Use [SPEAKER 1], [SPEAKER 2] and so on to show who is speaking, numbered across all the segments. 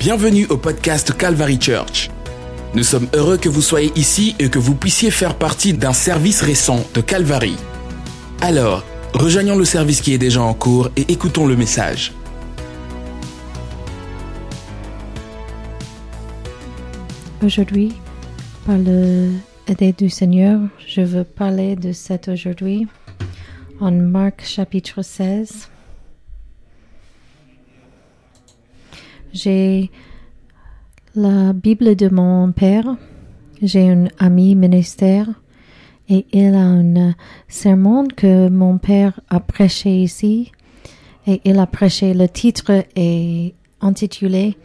[SPEAKER 1] Bienvenue au podcast Calvary Church. Nous sommes heureux que vous soyez ici et que vous puissiez faire partie d'un service récent de Calvary. Alors, rejoignons le service qui est déjà en cours et écoutons le message.
[SPEAKER 2] Aujourd'hui, par l'aide du Seigneur, je veux parler de cet aujourd'hui en Marc chapitre 16. J'ai la Bible de mon père. J'ai un ami ministère et il a un sermon que mon père a prêché ici et il a prêché. Le titre est intitulé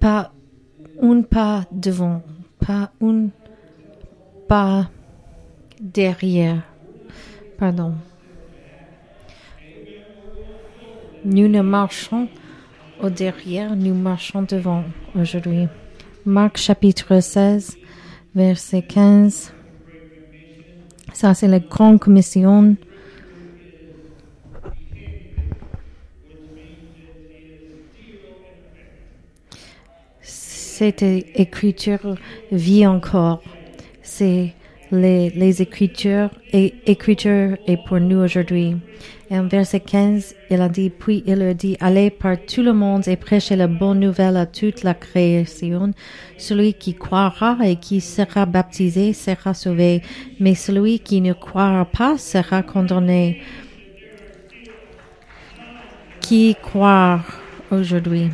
[SPEAKER 2] Pas un pas devant, pas un pas derrière. Pardon. Nous ne marchons au derrière, nous marchons devant aujourd'hui. Marc chapitre 16, verset 15. Ça, c'est la grande commission. Cette écriture vit encore. C'est les, les écritures et écriture est pour nous aujourd'hui. Et en verset 15, il a dit, puis il leur dit, allez par tout le monde et prêchez la bonne nouvelle à toute la création. Celui qui croira et qui sera baptisé sera sauvé, mais celui qui ne croira pas sera condamné. Qui croit aujourd'hui?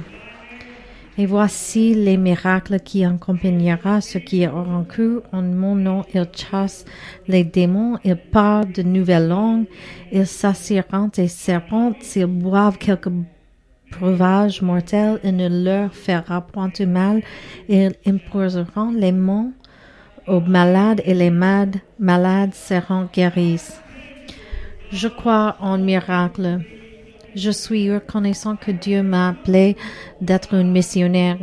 [SPEAKER 2] Et voici les miracles qui accompagnera ceux qui auront cru en mon nom. Ils chassent les démons, ils parlent de nouvelles langues, ils s'assiront des serpents, s'ils boivent quelques breuvages mortels, il ne leur fera point de mal, ils imposeront les mains aux malades et les malades, malades seront guéris. Je crois en miracles. Je suis reconnaissant que Dieu m'a appelé d'être un missionnaire.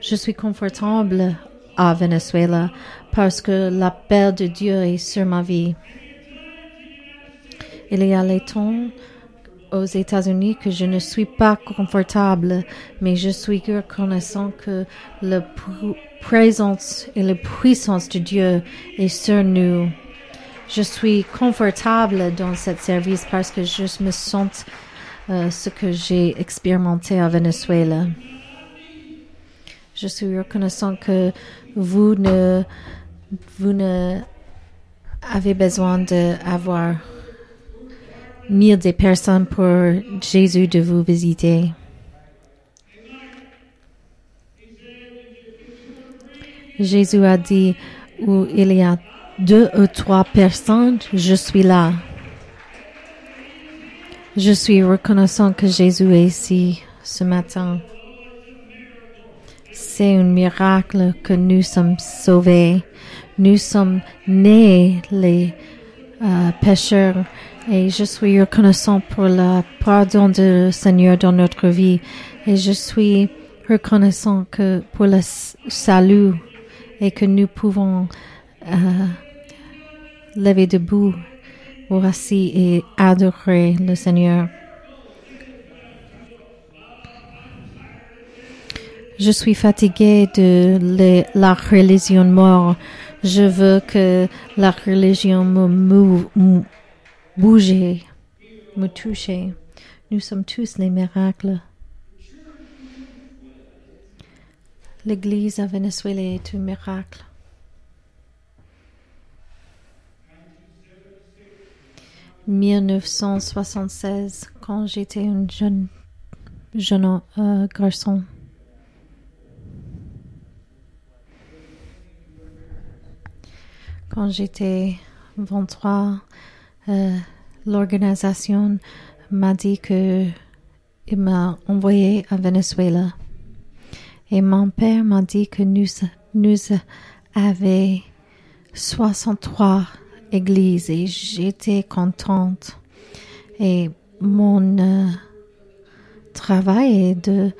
[SPEAKER 2] Je suis confortable à Venezuela parce que l'appel de Dieu est sur ma vie. Il y a les temps aux États-Unis que je ne suis pas confortable, mais je suis reconnaissant que la présence et la puissance de Dieu est sur nous. Je suis confortable dans ce service parce que je me sens euh, ce que j'ai expérimenté à Venezuela. Je suis reconnaissant que vous ne, vous ne avez besoin d'avoir mille des personnes pour Jésus de vous visiter. Jésus a dit où il y a deux ou trois personnes, je suis là. Je suis reconnaissant que Jésus est ici ce matin. C'est un miracle que nous sommes sauvés. Nous sommes nés les euh, pécheurs et je suis reconnaissant pour le pardon du Seigneur dans notre vie et je suis reconnaissant que pour le salut et que nous pouvons euh, lever debout Voici et adorer le Seigneur. Je suis fatigué de la religion mort. Je veux que la religion me bouge, me touche. Nous sommes tous les miracles. L'Église à Venezuela est un miracle. 1976 quand j'étais un jeune, euh, garçon. Quand j'étais 23, euh, l'organisation m'a dit que il m'a envoyé à Venezuela. Et mon père m'a dit que nous, nous avions 63 église et j'étais contente. Et mon euh, travail est de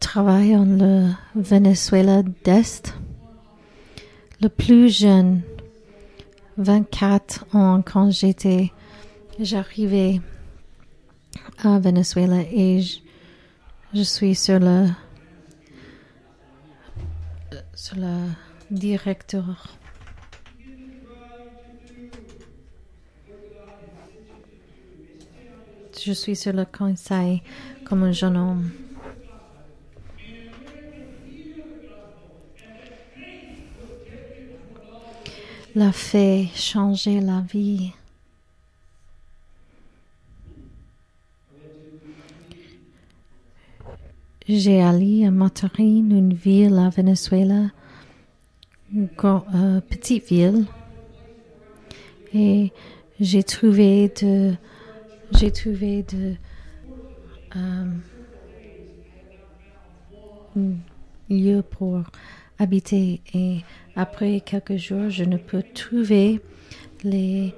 [SPEAKER 2] travailler en le Venezuela d'Est. Le plus jeune, 24 ans quand j'étais, j'arrivais à Venezuela et je, je suis sur le sur le directeur. Je suis sur le conseil comme un jeune homme. La fait changer la vie. J'ai allé à Matarine, une ville à Venezuela, une euh, petite ville, et j'ai trouvé de, j'ai trouvé de euh, lieu pour habiter et après quelques jours, je ne peux trouver les,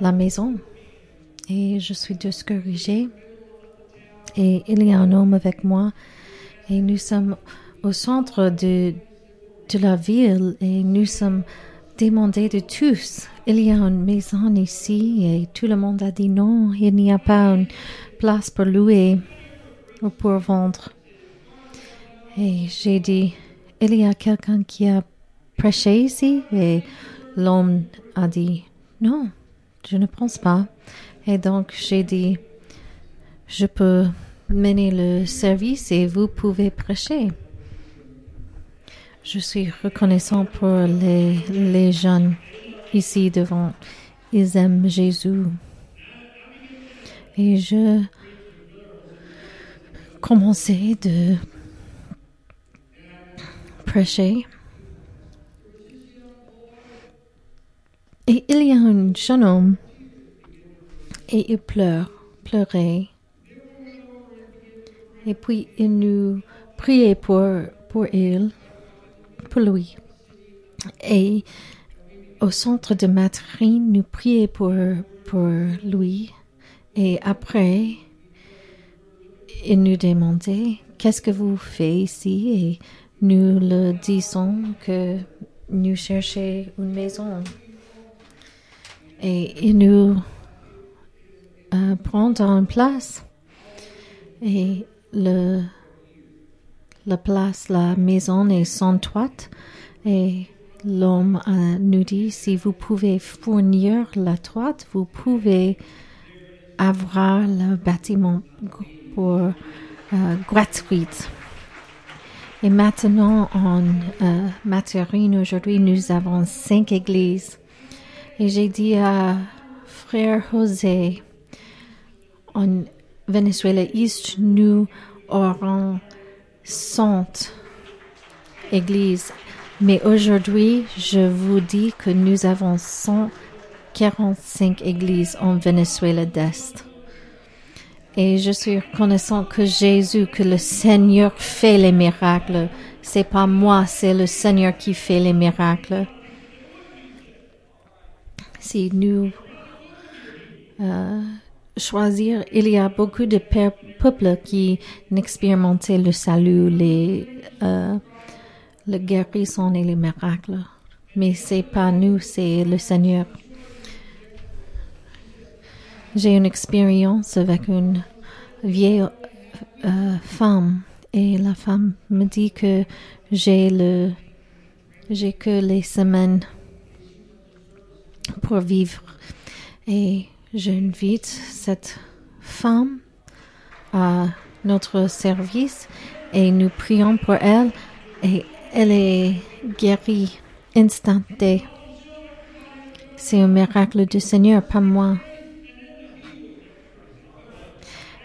[SPEAKER 2] la maison et je suis discouragée. Et il y a un homme avec moi et nous sommes au centre de, de la ville et nous sommes demandés de tous. Il y a une maison ici et tout le monde a dit non, il n'y a pas une place pour louer ou pour vendre. Et j'ai dit, il y a quelqu'un qui a prêché ici et l'homme a dit, non, je ne pense pas. Et donc j'ai dit, je peux mener le service et vous pouvez prêcher. Je suis reconnaissant pour les, les jeunes ici devant. Ils aiment Jésus. Et je commençais de prêcher. Et il y a un jeune homme et il pleure, pleurait. Et puis il nous priait pour, pour il, pour lui. Et au centre de Matrine, nous pour, pour lui. Et après, il nous demandait qu'est-ce que vous faites ici? Et nous le disons que nous cherchons une maison. Et il nous euh, prend en place. Et le, la place, la maison est sans toit. Et l'homme nous dit, si vous pouvez fournir la toit, vous pouvez avoir le bâtiment pour euh, gratuit. Et maintenant, en euh, aujourd'hui, nous avons cinq églises. Et j'ai dit à frère José, en Venezuela East, nous aurons cent églises mais aujourd'hui, je vous dis que nous avons 145 églises en Venezuela d'Est. Et je suis reconnaissant que Jésus, que le Seigneur fait les miracles. C'est pas moi, c'est le Seigneur qui fait les miracles. Si nous euh, choisir, il y a beaucoup de peuples qui n'expérimentaient le salut, les euh, le guérison et les miracles. Mais c'est pas nous, c'est le Seigneur. J'ai une expérience avec une vieille euh, femme et la femme me dit que j'ai le j'ai que les semaines pour vivre et j'invite cette femme à notre service et nous prions pour elle et elle est guérie instanté. C'est un miracle du Seigneur, pas moi.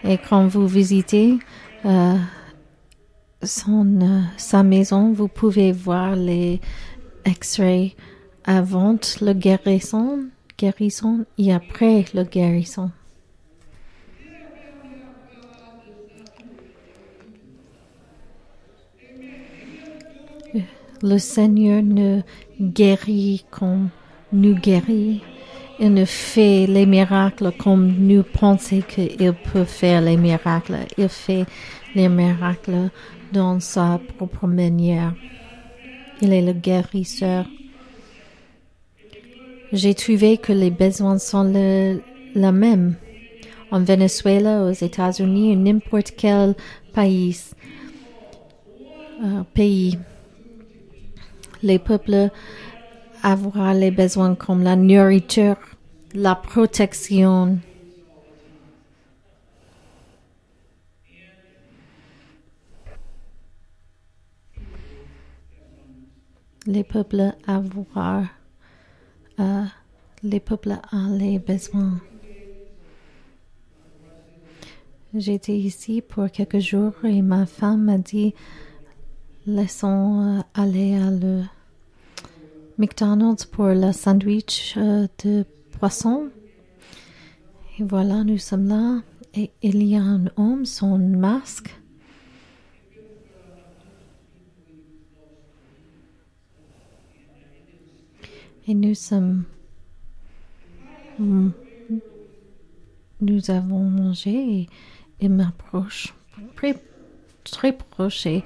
[SPEAKER 2] Et quand vous visitez euh, euh, sa maison, vous pouvez voir les extraits avant le guérison, guérison et après le guérison. Le Seigneur ne guérit comme nous guérit. Il ne fait les miracles comme nous pensons qu'il peut faire les miracles. Il fait les miracles dans sa propre manière. Il est le guérisseur. J'ai trouvé que les besoins sont les mêmes. En Venezuela, aux États-Unis, n'importe quel pays, euh, pays les peuples avoir les besoins comme la nourriture, la protection. Les peuples avoir euh, les peuples ont les besoins. J'étais ici pour quelques jours et ma femme m'a dit laissons euh, aller à le McDonald's pour le sandwich euh, de poisson. Et voilà, nous sommes là. Et il y a un homme, son masque. Et nous sommes. Hmm, nous avons mangé et m'approche très, très proche et,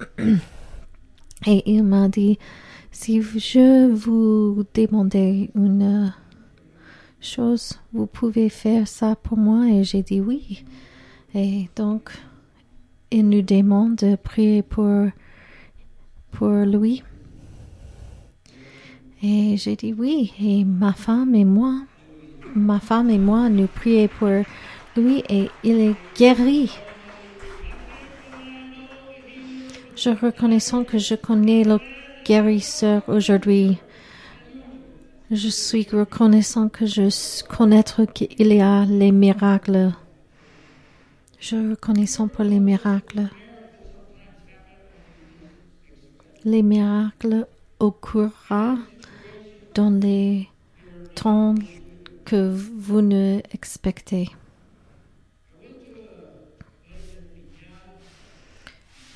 [SPEAKER 2] et il m'a dit si je vous demandais une chose, vous pouvez faire ça pour moi et j'ai dit oui. Et donc, il nous demande de prier pour, pour lui. Et j'ai dit oui. Et ma femme et moi, ma femme et moi, nous prions pour lui et il est guéri. Je reconnaissant que je connais le guérisseur aujourd'hui. Je suis reconnaissant que je connaître qu'il y a les miracles. Je reconnaissant pour les miracles. Les miracles occurront dans les temps que vous ne expectez.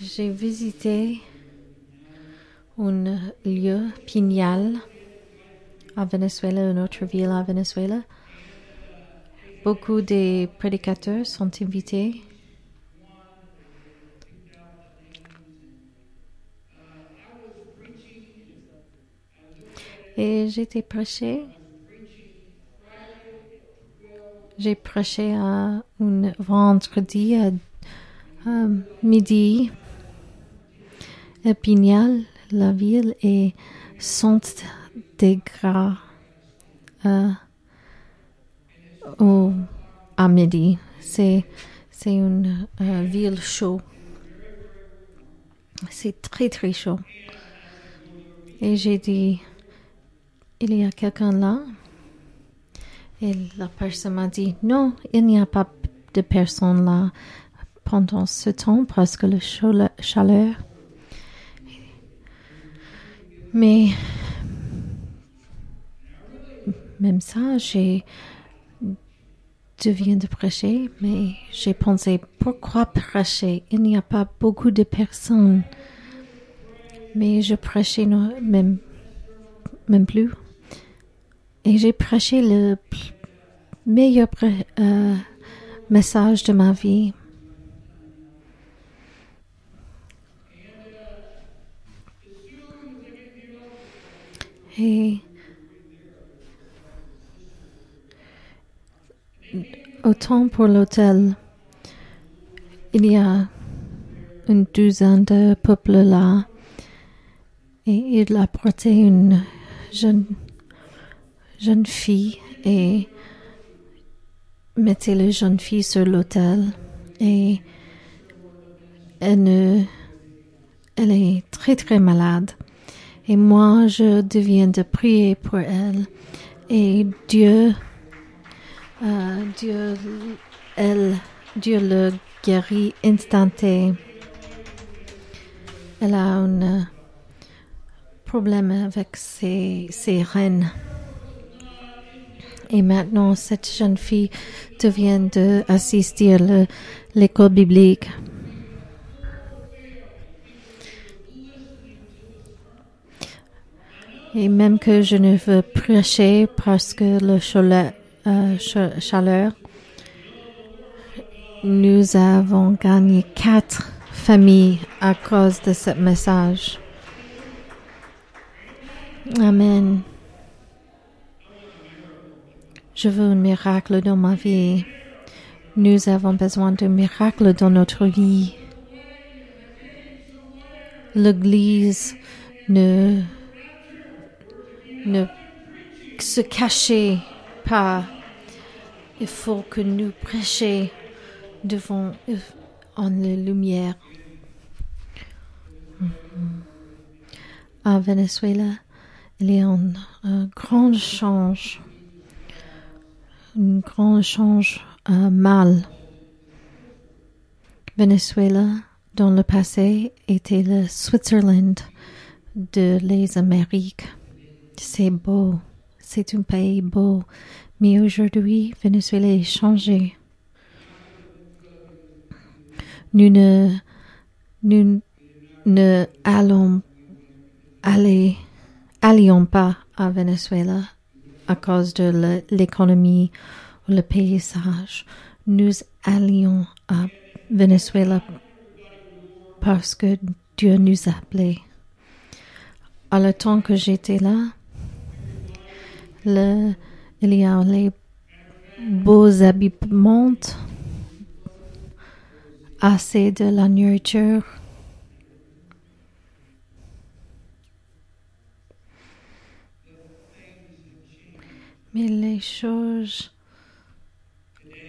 [SPEAKER 2] J'ai visité un lieu, Pignal, à Venezuela, une autre ville à Venezuela. Beaucoup de prédicateurs sont invités. Et j'étais prêché. J'ai prêché à un vendredi à, midi à Pignal la ville est sont des gras euh, au, à midi. C'est, c'est une euh, ville chaude. C'est très très chaud. Et j'ai dit, il y a quelqu'un là? Et la personne m'a dit, non, il n'y a pas de personne là pendant ce temps parce que le chaleur mais même ça, j'ai je viens de prêcher, mais j'ai pensé pourquoi prêcher? Il n'y a pas beaucoup de personnes. Mais je prêchais même, même plus. Et j'ai prêché le meilleur euh, message de ma vie. Et autant pour l'hôtel, il y a une douzaine de peuples là et il a porté une jeune, jeune fille et mettait la jeune fille sur l'hôtel et elle, elle est très très malade. Et moi, je deviens de prier pour elle. Et Dieu, euh, Dieu, elle, Dieu le guérit instantanément. Elle a un problème avec ses, ses reines. Et maintenant, cette jeune fille devient de assister à l'école biblique. Et même que je ne veux prêcher parce que le euh, chaleur, nous avons gagné quatre familles à cause de ce message. Amen. Je veux un miracle dans ma vie. Nous avons besoin d'un miracle dans notre vie. L'Église ne, ne se cacher pas. Il faut que nous prêchions devant en lumière. À Venezuela, il y a un, un grand change, un grand change euh, mal. Venezuela, dans le passé, était le Switzerland de les Amériques. C'est beau, c'est un pays beau, mais aujourd'hui, Venezuela est changé. Nous ne, nous ne allons aller, allions pas à Venezuela à cause de l'économie ou le paysage. Nous allions à Venezuela parce que Dieu nous appelait. À le temps que j'étais là, le, il y a les beaux habillements, assez de la nourriture. Mais les choses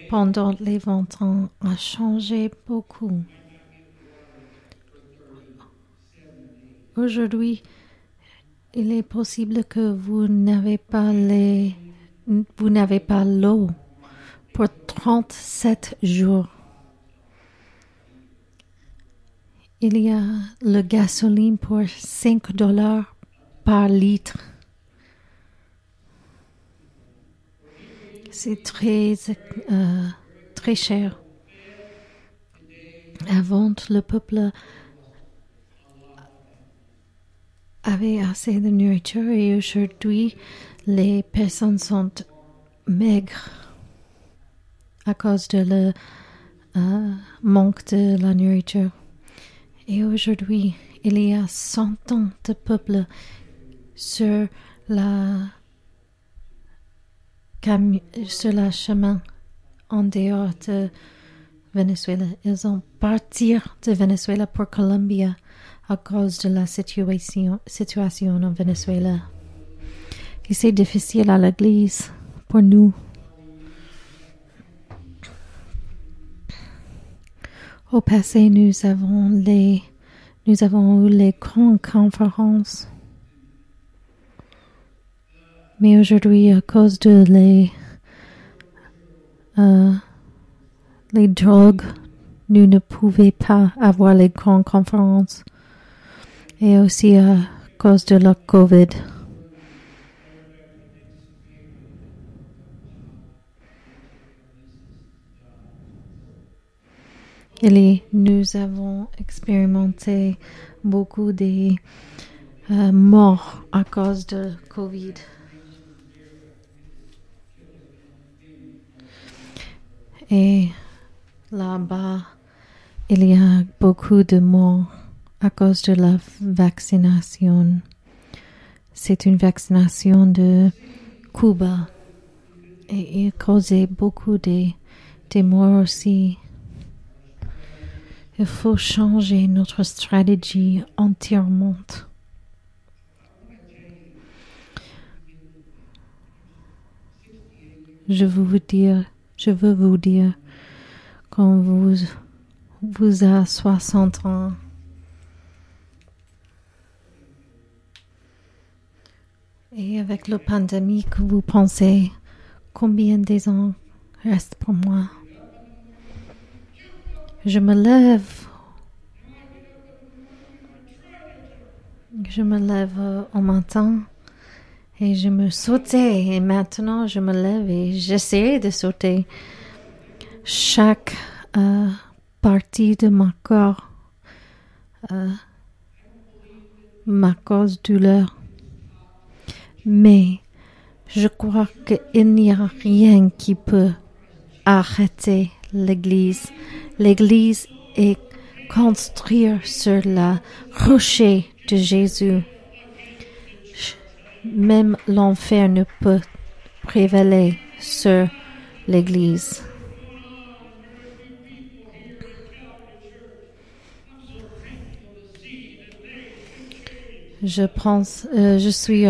[SPEAKER 2] pendant les 20 ans ont changé beaucoup. Aujourd'hui, il est possible que vous n'avez pas l'eau pour 37 jours. Il y a le gasoline pour 5 dollars par litre. C'est très, euh, très cher. Avant, le peuple avait assez de nourriture et aujourd'hui, les personnes sont maigres à cause de le euh, manque de la nourriture. Et aujourd'hui, il y a 100 ans de peuple sur la sur la chemin en dehors de Venezuela. Ils ont parti de Venezuela pour Colombie à cause de la situation, situation en Venezuela. Et c'est difficile à l'église pour nous. Au passé, nous avons les, nous avons eu les grandes conférences. Mais aujourd'hui, à cause de les, euh, les drogues, nous ne pouvions pas avoir les grandes conférences. Et aussi à cause de la COVID. Nous avons expérimenté beaucoup de euh, morts à cause de COVID. Et là-bas, il y a beaucoup de morts à cause de la vaccination. C'est une vaccination de Cuba et il causait beaucoup de, de morts aussi. Il faut changer notre stratégie entièrement. Je veux vous dire, je veux vous dire, quand vous, vous avez 60 ans, et avec la pandémie que vous pensez, combien des ans reste pour moi? Je me lève. Je me lève au matin et je me sautais et maintenant je me lève et j'essaie de sauter chaque euh, partie de mon corps euh, ma cause douleur. Mais je crois qu'il n'y a rien qui peut arrêter l'Église L'Église est construite sur la rocher de Jésus. Même l'enfer ne peut prévaler sur l'Église. Je pense, euh, je suis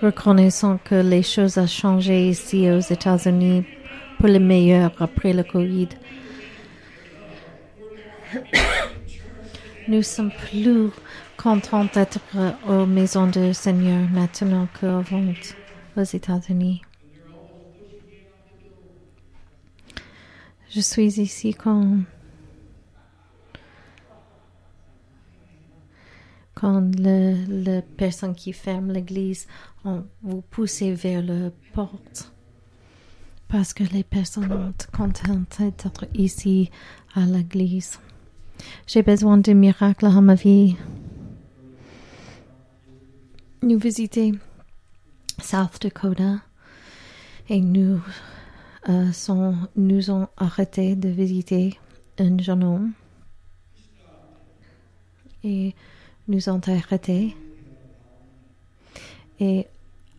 [SPEAKER 2] reconnaissant que les choses ont changé ici aux États-Unis pour le meilleur après le Covid. Nous sommes plus contents d'être aux maisons du Seigneur maintenant qu'avant aux États-Unis. Je suis ici quand quand le, personne qui ferme l'église, vous poussez vers la porte. Parce que les personnes sont contentes d'être ici à l'église. J'ai besoin de miracles dans ma vie. Nous visitons South Dakota et nous, euh, sont, nous ont arrêté de visiter un jeune homme. Et nous ont arrêtés. Et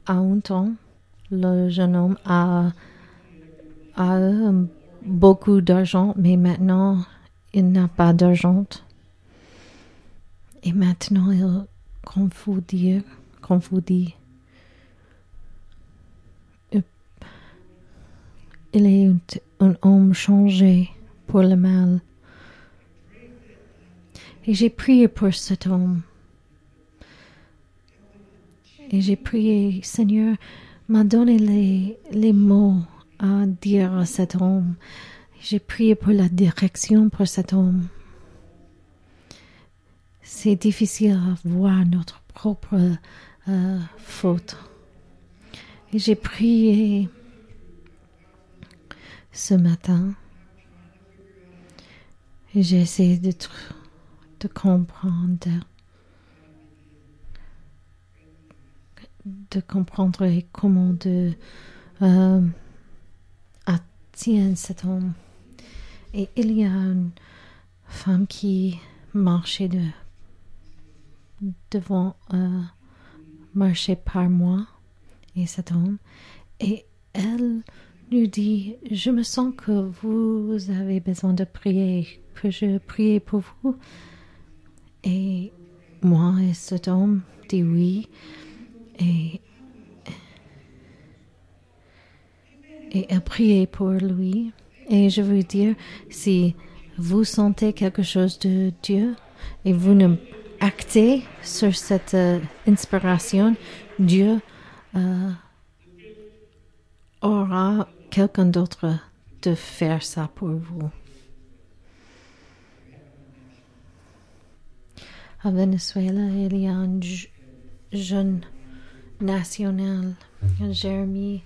[SPEAKER 2] à un temps, le jeune homme a, beaucoup d'argent, mais maintenant, il n'a pas d'argent. Et maintenant, il confondit, confondit. Il est un homme changé pour le mal. Et j'ai prié pour cet homme. Et j'ai prié, Seigneur, m'a donné les, les mots à dire à cet homme. J'ai prié pour la direction pour cet homme. C'est difficile à voir notre propre euh, faute. Et j'ai prié ce matin. Et j'ai essayé de de comprendre, de comprendre comment de euh, cet homme. Et il y a une femme qui marchait de, devant, euh, marchait par moi et cet homme. Et elle nous dit, je me sens que vous avez besoin de prier, que je prie pour vous. Et moi et cet homme dit oui. Et, et a prié pour lui. Et je veux dire, si vous sentez quelque chose de Dieu et vous ne actez sur cette euh, inspiration, Dieu euh, aura quelqu'un d'autre de faire ça pour vous. à Venezuela, il y a un jeune national, Jérémie.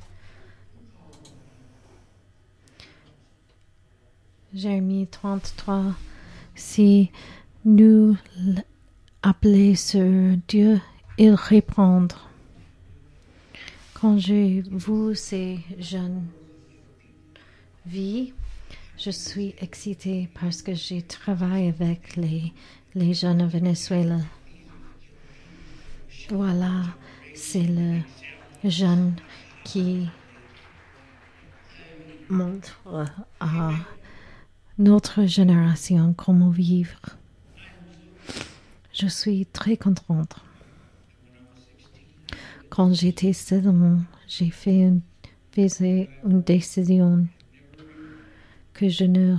[SPEAKER 2] Jérémie 33. Si nous appelons sur Dieu, il répond. Quand j'ai vu ces jeunes vies, je suis excitée parce que j'ai travaillé avec les les jeunes au Venezuela. Voilà, c'est le jeune qui montre à notre génération comment vivre. Je suis très contente. Quand j'étais seule, j'ai fait une, une décision que je ne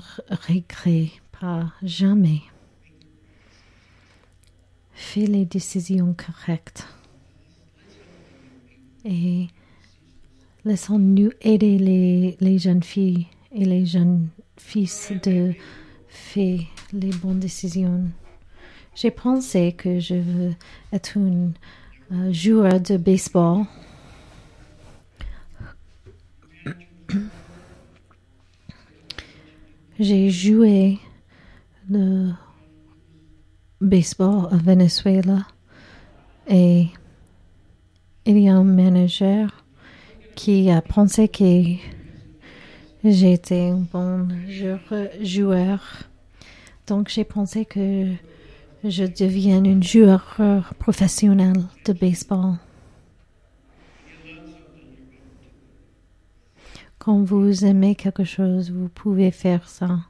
[SPEAKER 2] regrette pas jamais fais les décisions correctes. Et laissons-nous aider les, jeunes filles et les jeunes fils de faire les bonnes décisions. J'ai pensé que je veux être un euh, joueur de baseball. J'ai joué le baseball à Venezuela et il y a un manager qui a pensé que j'étais un bon joueur. Donc j'ai pensé que je devienne un joueur professionnel de baseball. Quand vous aimez quelque chose, vous pouvez faire ça.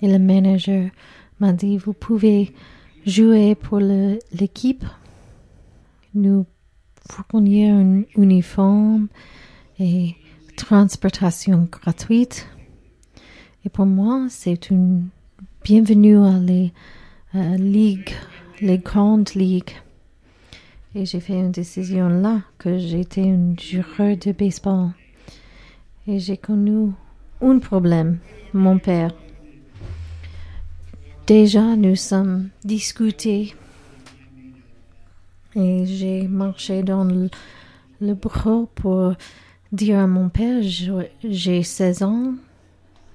[SPEAKER 2] Et le manager m'a dit, vous pouvez jouer pour l'équipe. Nous fournir un uniforme et transportation gratuite. Et pour moi, c'est une bienvenue à les ligues, les grandes ligues. Et j'ai fait une décision là que j'étais un jureur de baseball. Et j'ai connu un problème, mon père. Déjà, nous sommes discutés et j'ai marché dans le, bureau pour dire à mon père, j'ai 16 ans,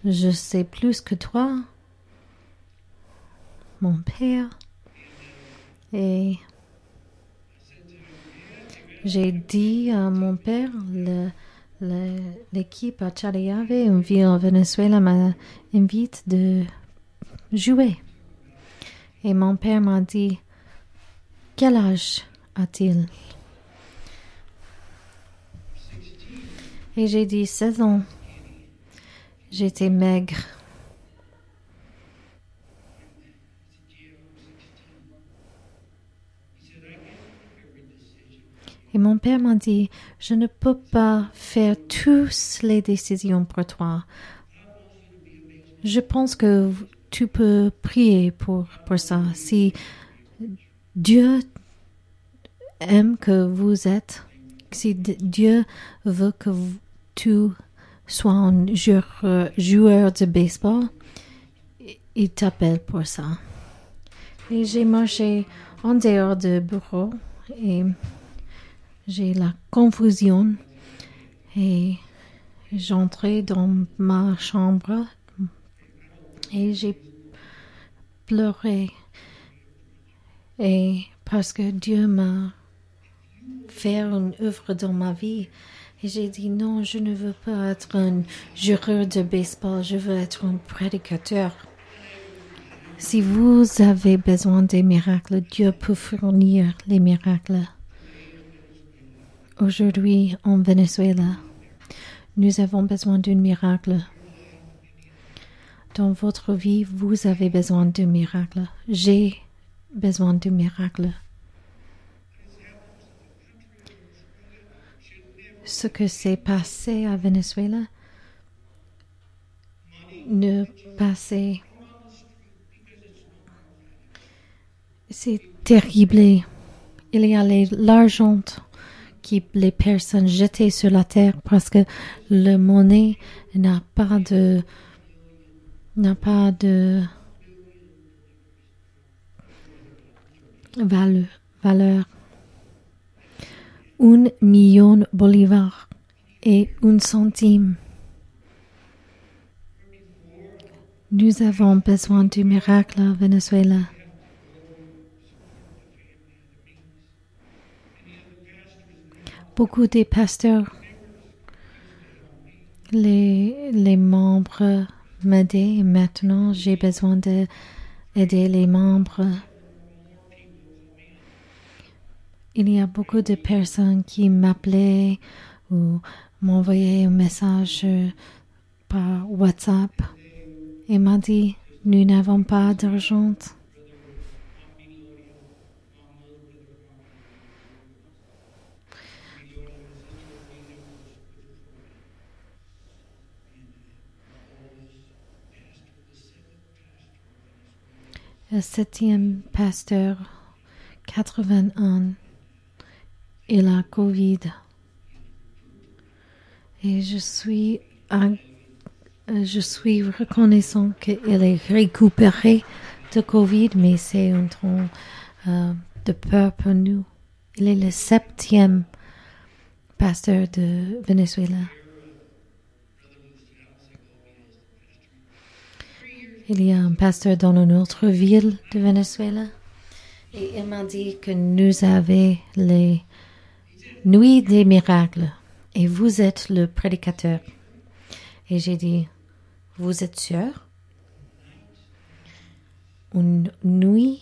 [SPEAKER 2] je sais plus que toi, mon père. Et j'ai dit à mon père, l'équipe à Chariave, une ville en Venezuela, m'invite de jouer. Et mon père m'a dit, quel âge a-t-il? Et j'ai dit 16 ans. J'étais maigre. Et mon père m'a dit, je ne peux pas faire toutes les décisions pour toi. Je pense que tu peux prier pour, pour ça. Si Dieu aime que vous êtes, si Dieu veut que tu sois un joueur, de baseball, il t'appelle pour ça. Et j'ai marché en dehors du bureau et j'ai la confusion et j'entrais dans ma chambre et j'ai pleuré et parce que Dieu m'a fait une œuvre dans ma vie. Et j'ai dit non, je ne veux pas être un jureur de baseball, je veux être un prédicateur. Si vous avez besoin des miracles, Dieu peut fournir les miracles. Aujourd'hui, en Venezuela, nous avons besoin d'un miracle. Dans votre vie, vous avez besoin d'un miracle. J'ai besoin de miracle. Ce que s'est passé à Venezuela ne passait. C'est terrible. Il y a l'argent qui les personnes jetées sur la terre parce que le monnaie n'a pas de n'a pas de valeur. Un million bolívar et un centime. Nous avons besoin du miracle à Venezuela. Beaucoup de pasteurs, les, les membres m'aider maintenant j'ai besoin d'aider les membres il y a beaucoup de personnes qui m'appelaient ou m'envoyaient un message par WhatsApp et m'a dit nous n'avons pas d'argent. Le septième pasteur, 81 et la Covid. Et je suis, je suis reconnaissant qu'elle est récupérée de Covid, mais c'est un temps euh, de peur pour nous. Il est le septième pasteur de Venezuela. Il y a un pasteur dans une autre ville de Venezuela et il m'a dit que nous avions les Nuit des miracles. Et vous êtes le prédicateur. Et j'ai dit, vous êtes sûr? Une nuit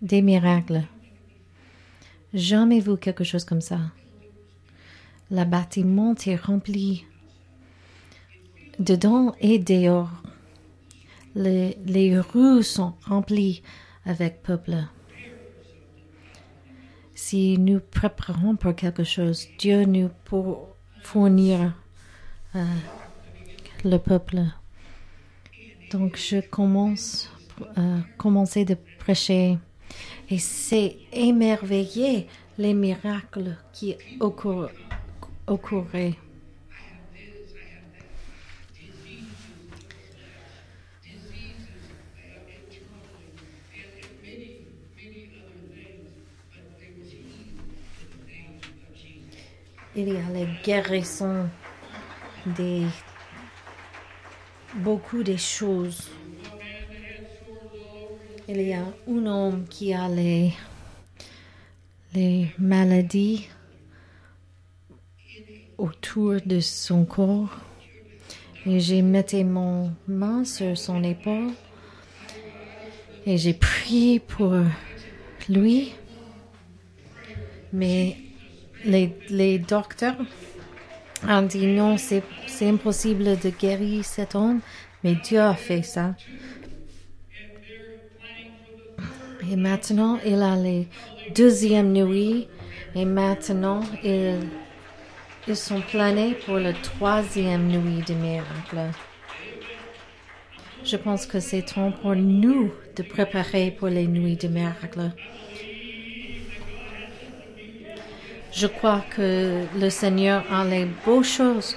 [SPEAKER 2] des miracles. Jamais vu quelque chose comme ça. Le bâtiment est rempli dedans et dehors. les, les rues sont remplies avec peuple. Si nous préparons pour quelque chose, Dieu nous pour fournir euh, le peuple. Donc je commence, euh, commencer de prêcher et c'est émerveiller les miracles qui occur, occurraient. Il y a les guérissons des beaucoup de choses. Il y a un homme qui a les, les maladies autour de son corps. Et j'ai mis mon main sur son épaule et j'ai prié pour lui. Mais les, les docteurs ont dit non, c'est impossible de guérir cet homme, mais Dieu a fait ça. Et maintenant, il a les deuxième nuit et maintenant, ils, ils sont planés pour la troisième nuit de miracle. Je pense que c'est temps pour nous de préparer pour les nuits de miracle. Je crois que le Seigneur a les beaux choses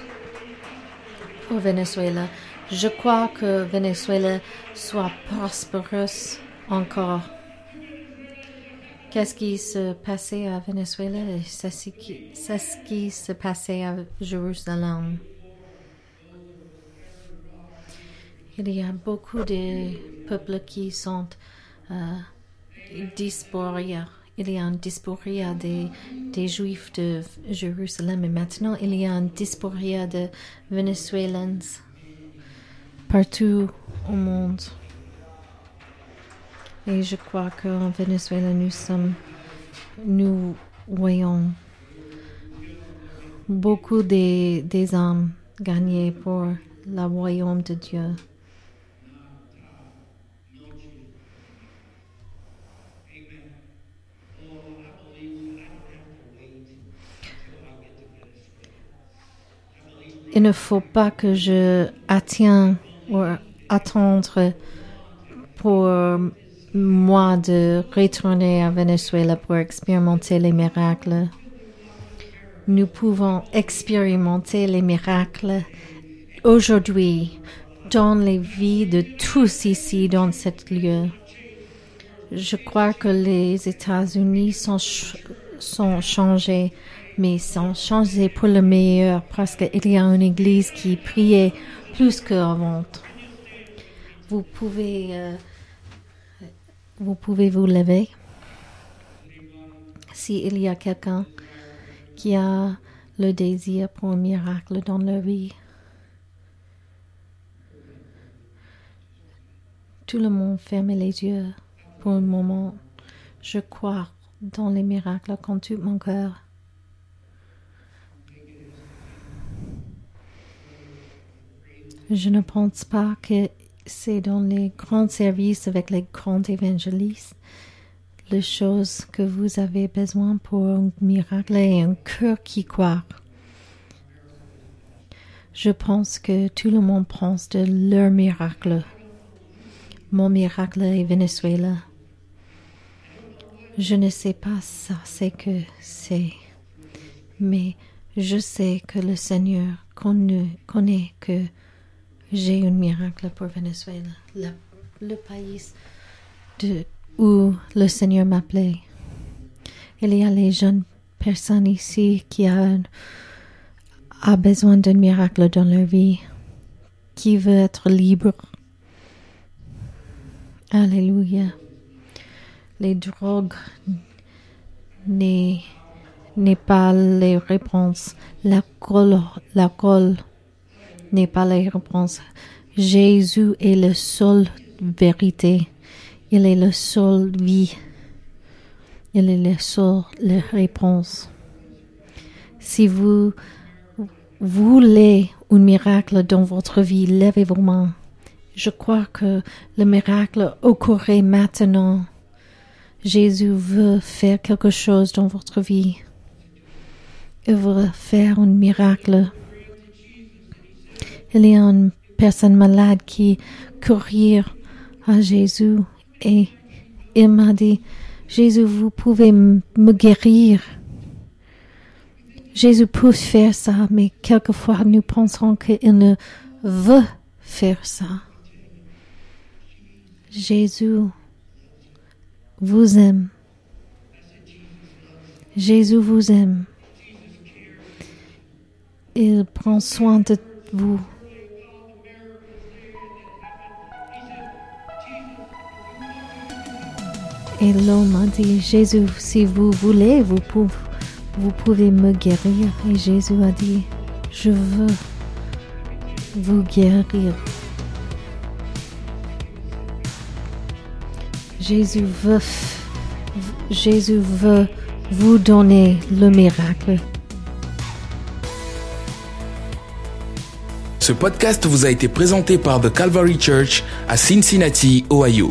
[SPEAKER 2] pour Venezuela. Je crois que Venezuela soit prospéreuse encore. Qu'est-ce qui se passait à Venezuela? C'est ce qui, se passait à Jérusalem. Il y a beaucoup de peuples qui sont euh, il y a une dysporia des, des Juifs de Jérusalem et maintenant il y a une dysporia de Vénézuéliens partout au monde. Et je crois qu'en Venezuela, nous sommes, nous voyons beaucoup des, des âmes gagnées pour le royaume de Dieu. Il ne faut pas que je attienne ou attendre pour moi de retourner à Venezuela pour expérimenter les miracles. Nous pouvons expérimenter les miracles aujourd'hui dans les vies de tous ici dans cet lieu. Je crois que les États-Unis sont, sont changés mais sans changer pour le meilleur parce qu'il y a une église qui priait plus qu'avant. Vous pouvez, euh, vous pouvez vous lever. S'il y a quelqu'un qui a le désir pour un miracle dans leur vie, tout le monde ferme les yeux pour un moment. Je crois dans les miracles con tout mon cœur. Je ne pense pas que c'est dans les grands services avec les grands évangélistes les choses que vous avez besoin pour un miracle et un cœur qui croit. Je pense que tout le monde pense de leur miracle. Mon miracle est Venezuela. Je ne sais pas ça, c'est que c'est. Mais je sais que le Seigneur connaît, connaît que j'ai un miracle pour Venezuela, le, pays de, où le Seigneur m'appelait. Il y a les jeunes personnes ici qui ont a besoin d'un miracle dans leur vie, qui veut être libre. Alléluia. Les drogues n'est pas les réponses. L'alcool, l'alcool n'est pas la réponse. Jésus est la seule vérité. Il est la seule vie. Il est la seule réponse. Si vous voulez un miracle dans votre vie, levez vos mains Je crois que le miracle occurrait maintenant. Jésus veut faire quelque chose dans votre vie. Il veut faire un miracle. Il y a une personne malade qui courir à Jésus et il m'a dit, Jésus, vous pouvez me guérir. Jésus peut faire ça, mais quelquefois nous pensons qu'il ne veut faire ça. Jésus vous aime. Jésus vous aime. Il prend soin de vous. Et l'homme a dit, Jésus, si vous voulez, vous pouvez, vous pouvez me guérir. Et Jésus a dit, je veux vous guérir. Jésus veut, Jésus veut vous donner le miracle.
[SPEAKER 1] Ce podcast vous a été présenté par The Calvary Church à Cincinnati, Ohio.